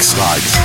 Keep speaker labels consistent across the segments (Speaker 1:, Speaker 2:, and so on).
Speaker 1: Strikes.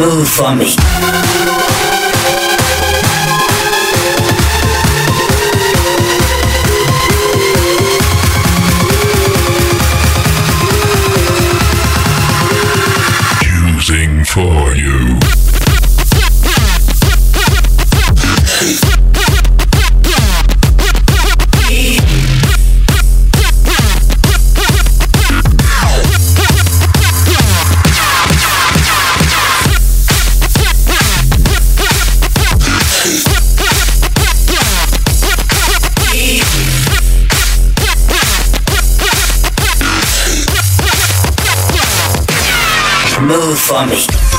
Speaker 2: For me.
Speaker 3: Move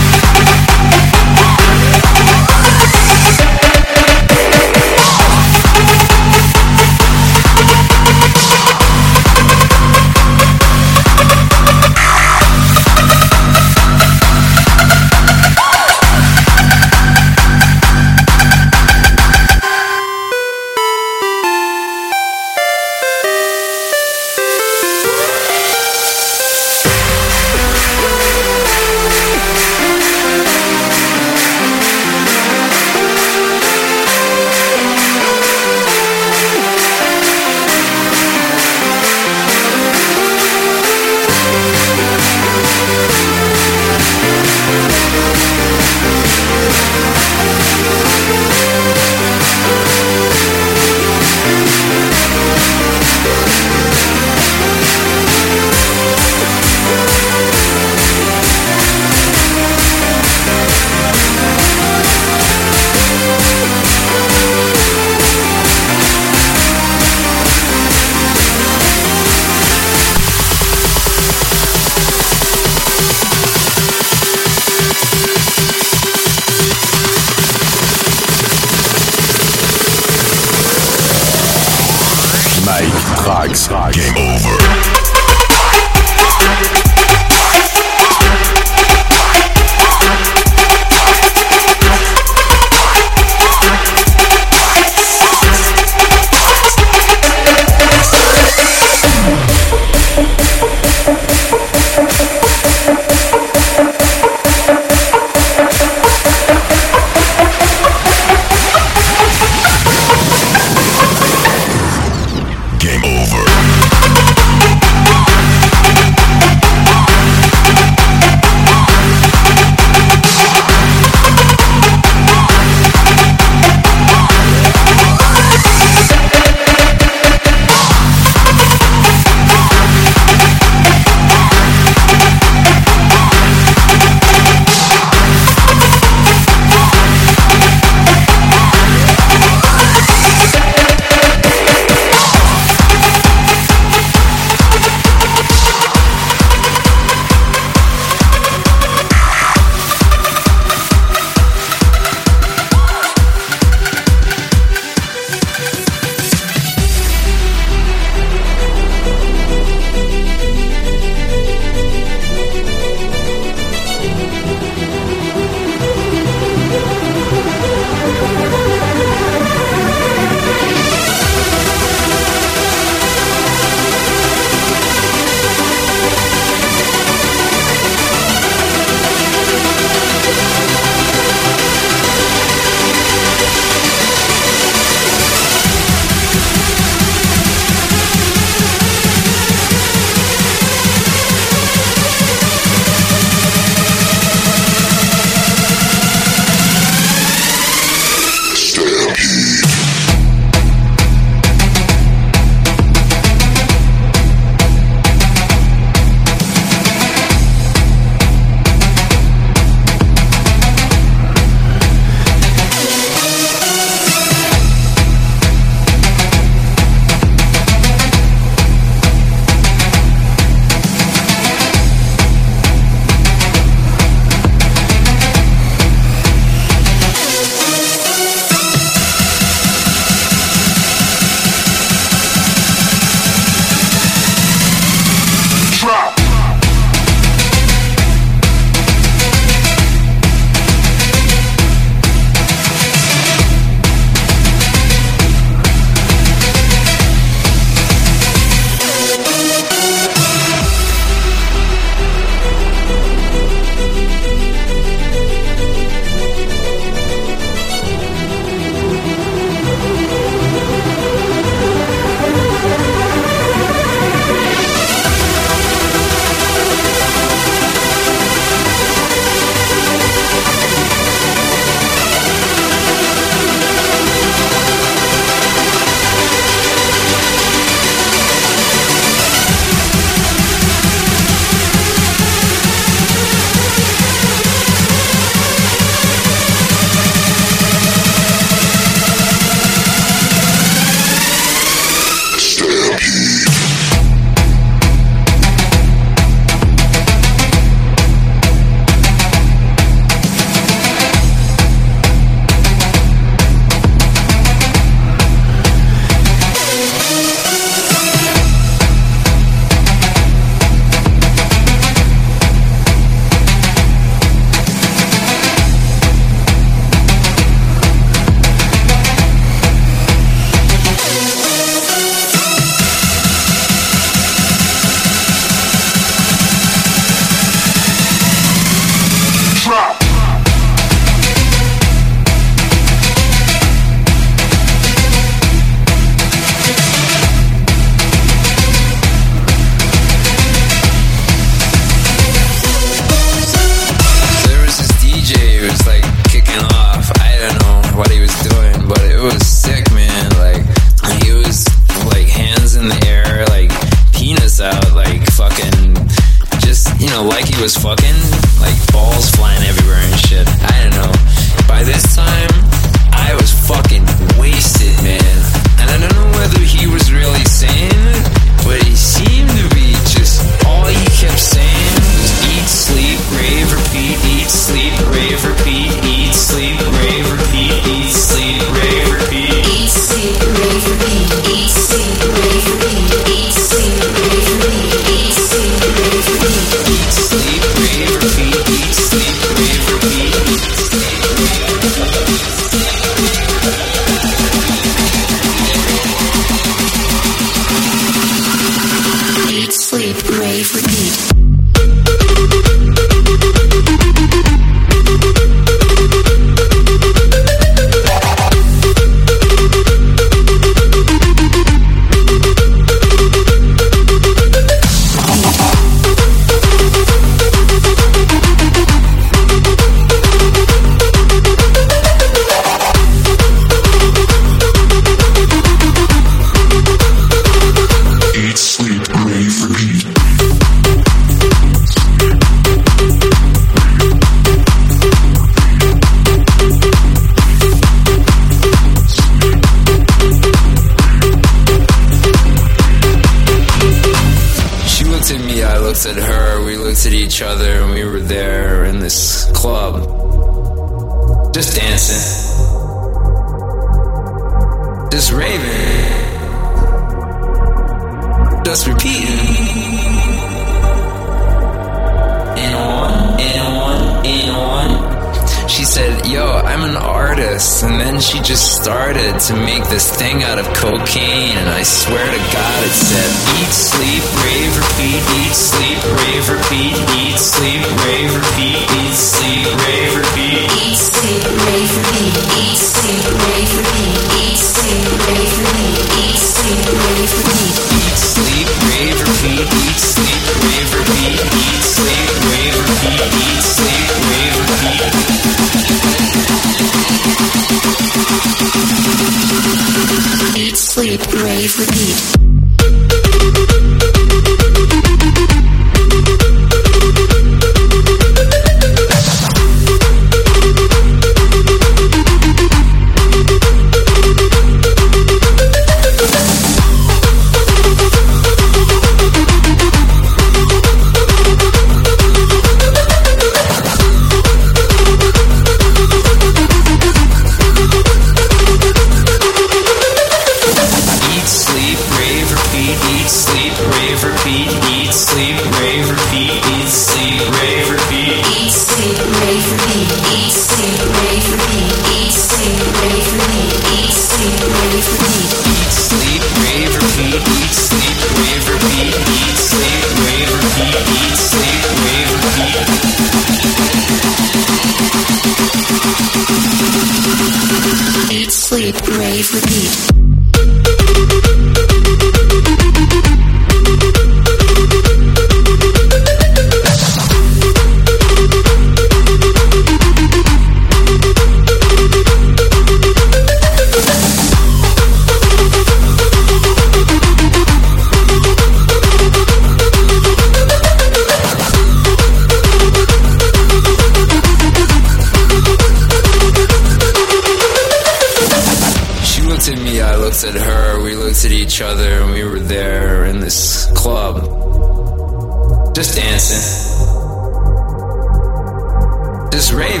Speaker 4: Just raving.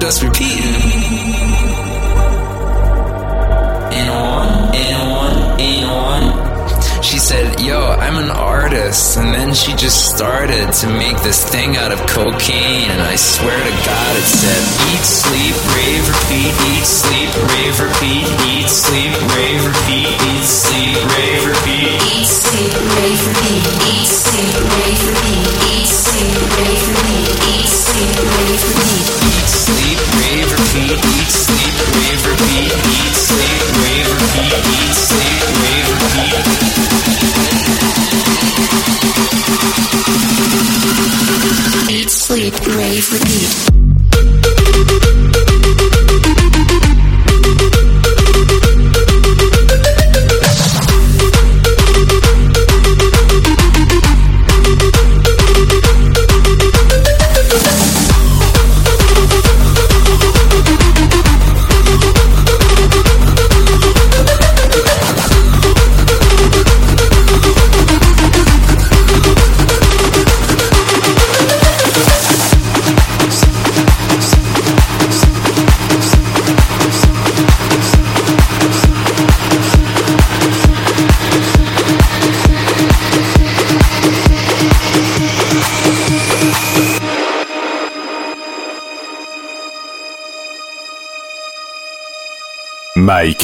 Speaker 4: Just repeating.
Speaker 5: said, Yo, I'm an artist. And then she just started
Speaker 6: to make this thing out of cocaine. And I swear to God, it said, Eat, sleep, rave, repeat, eat, sleep, rave, repeat, eat, sleep, rave, repeat, eat, sleep, rave, repeat.
Speaker 5: Eat, sleep, rave, repeat, eat, sleep, rave, repeat, eat, sleep, rave, repeat, eat, sleep, rave, repeat
Speaker 6: eat, sleep, wave, repeat, eat, sleep, wave, repeat, eat, sleep, wave, repeat. Eat, sleep, rave,
Speaker 5: repeat.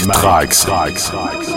Speaker 7: Mike Trax.
Speaker 4: Mike Trax.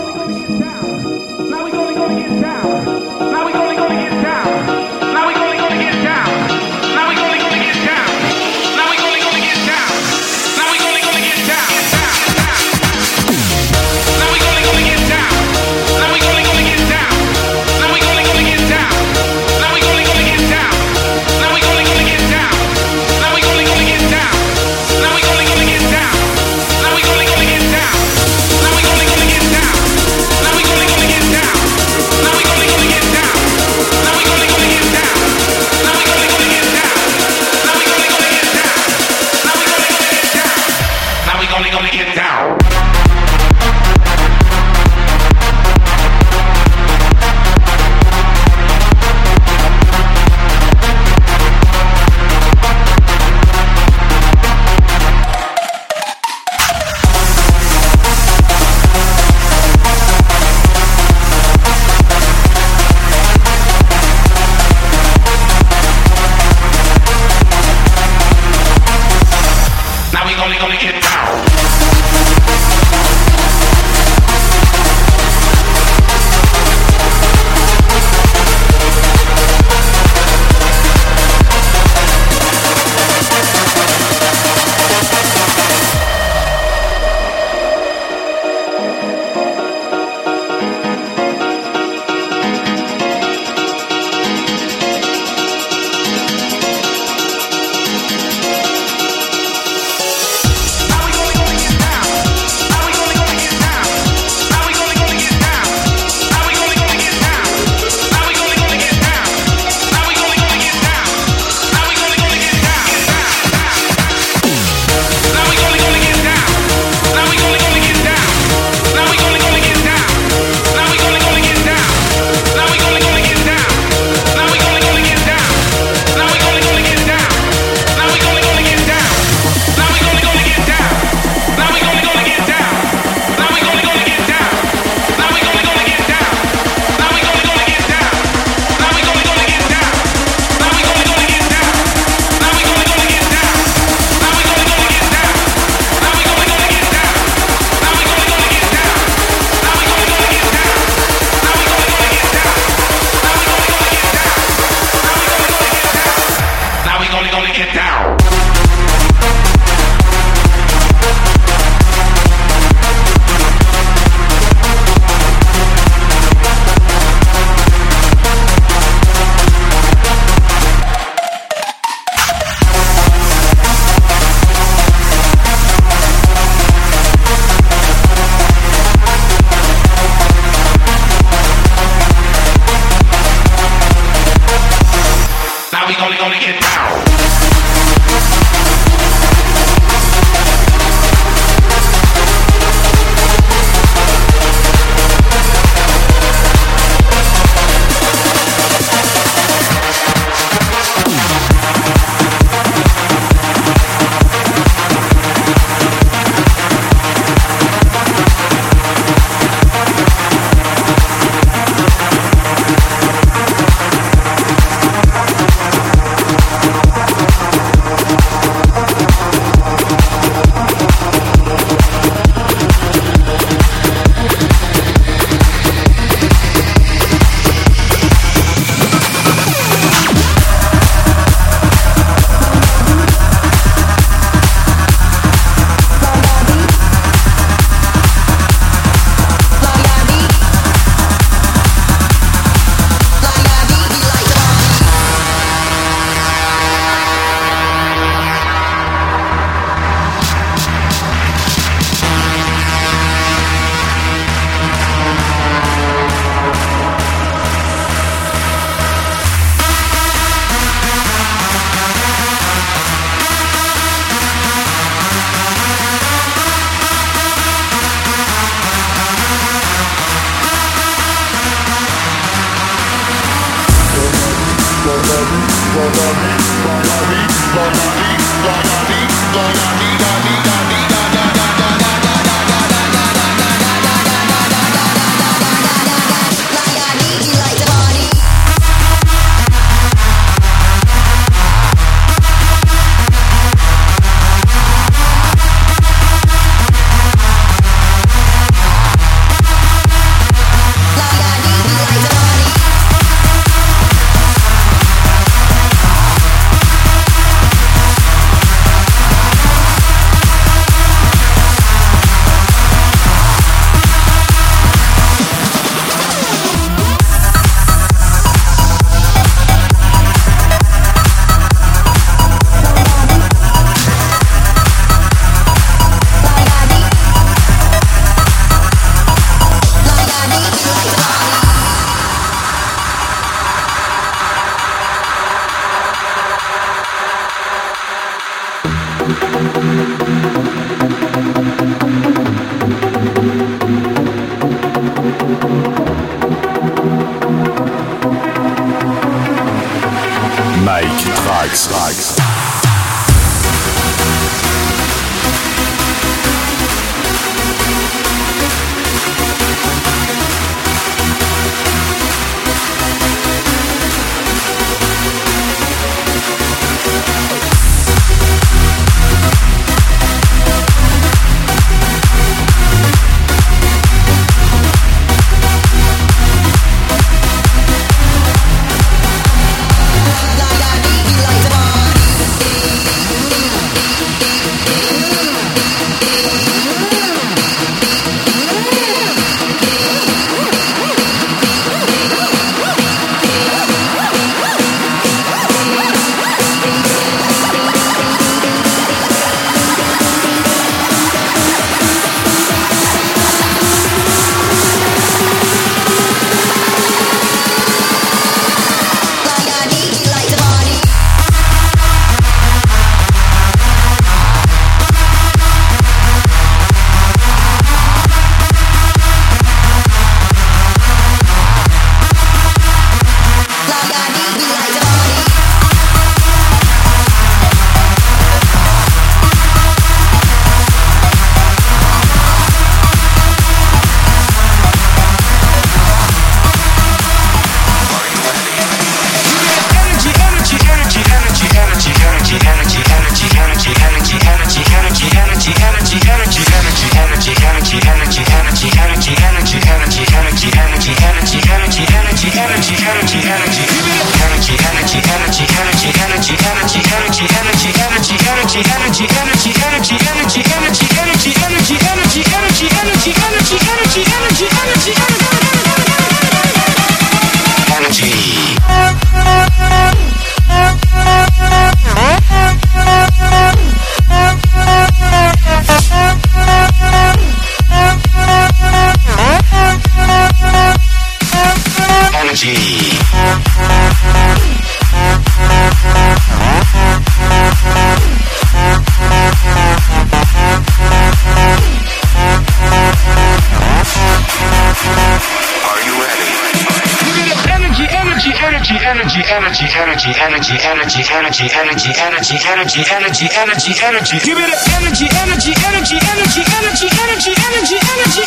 Speaker 5: energy,
Speaker 4: energy, energy,
Speaker 8: energy, energy, energy, energy, energy, energy, energy. Give it energy, energy, energy, energy, energy, energy, energy, energy,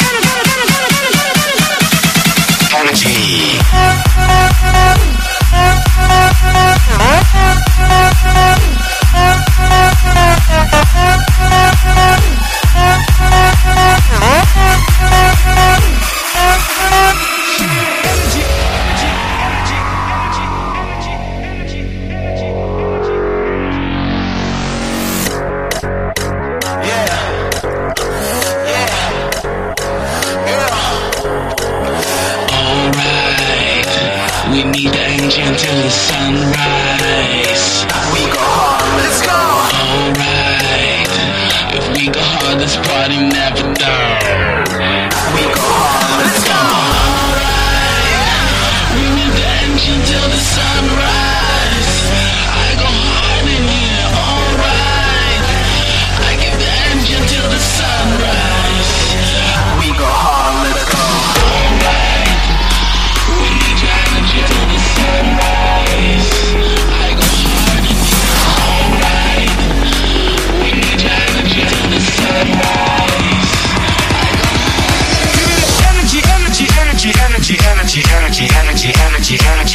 Speaker 8: energy, energy.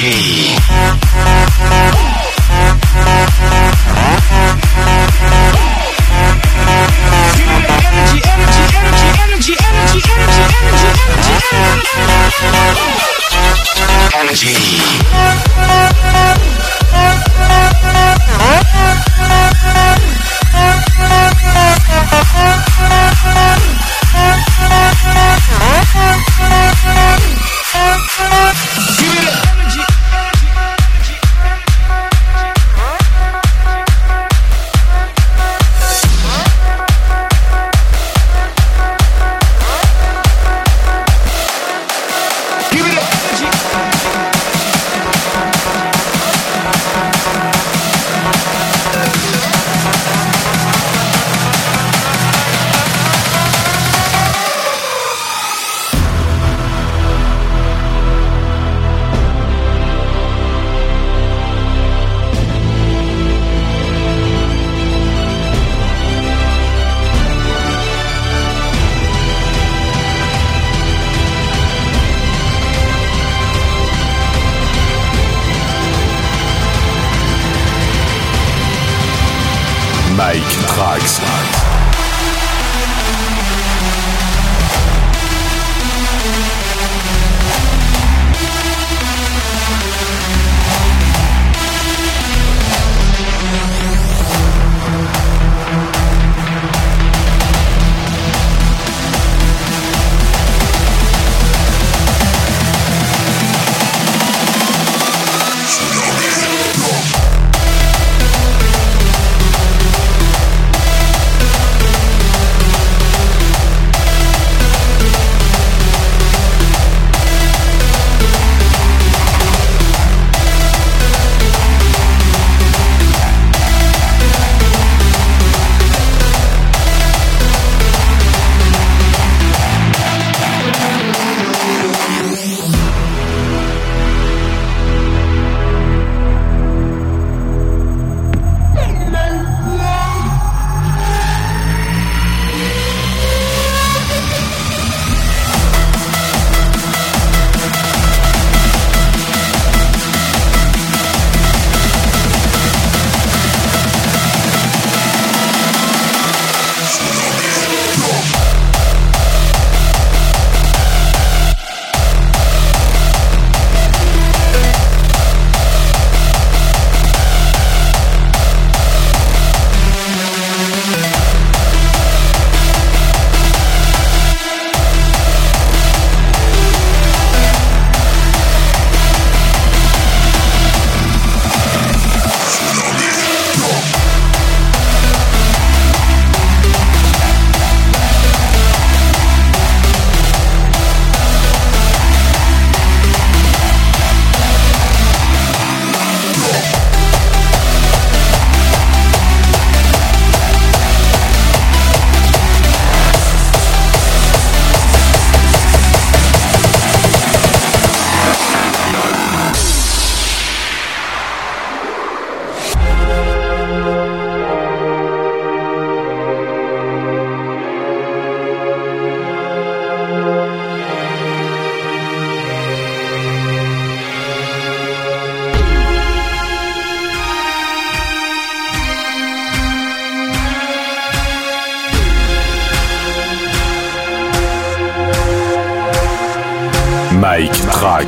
Speaker 4: Energy. Mike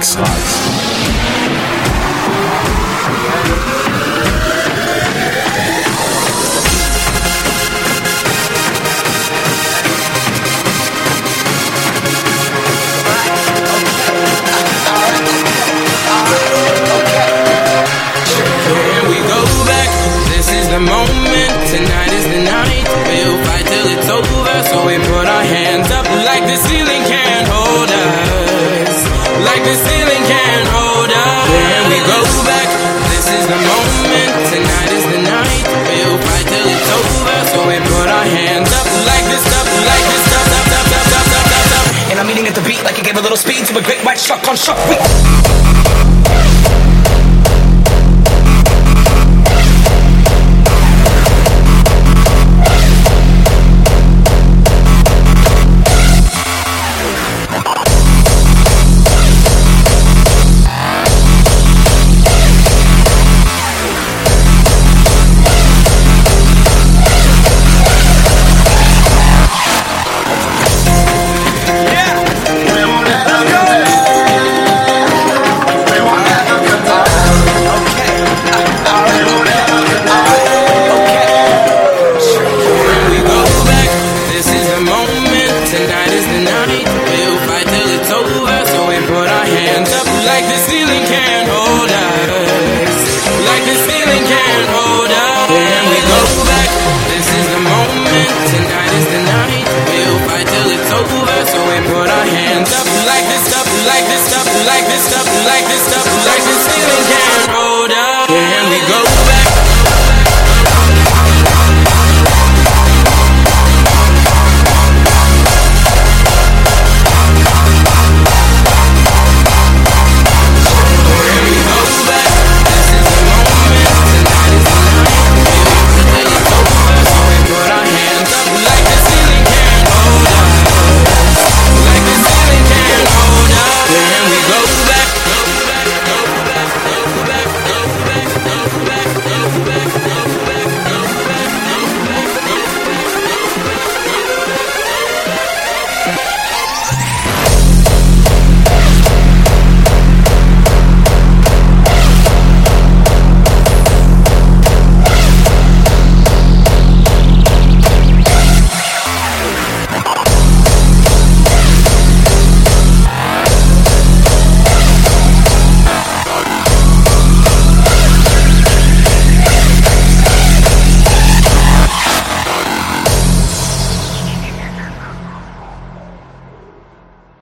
Speaker 4: Trax.
Speaker 9: Here
Speaker 10: great on Shark Week.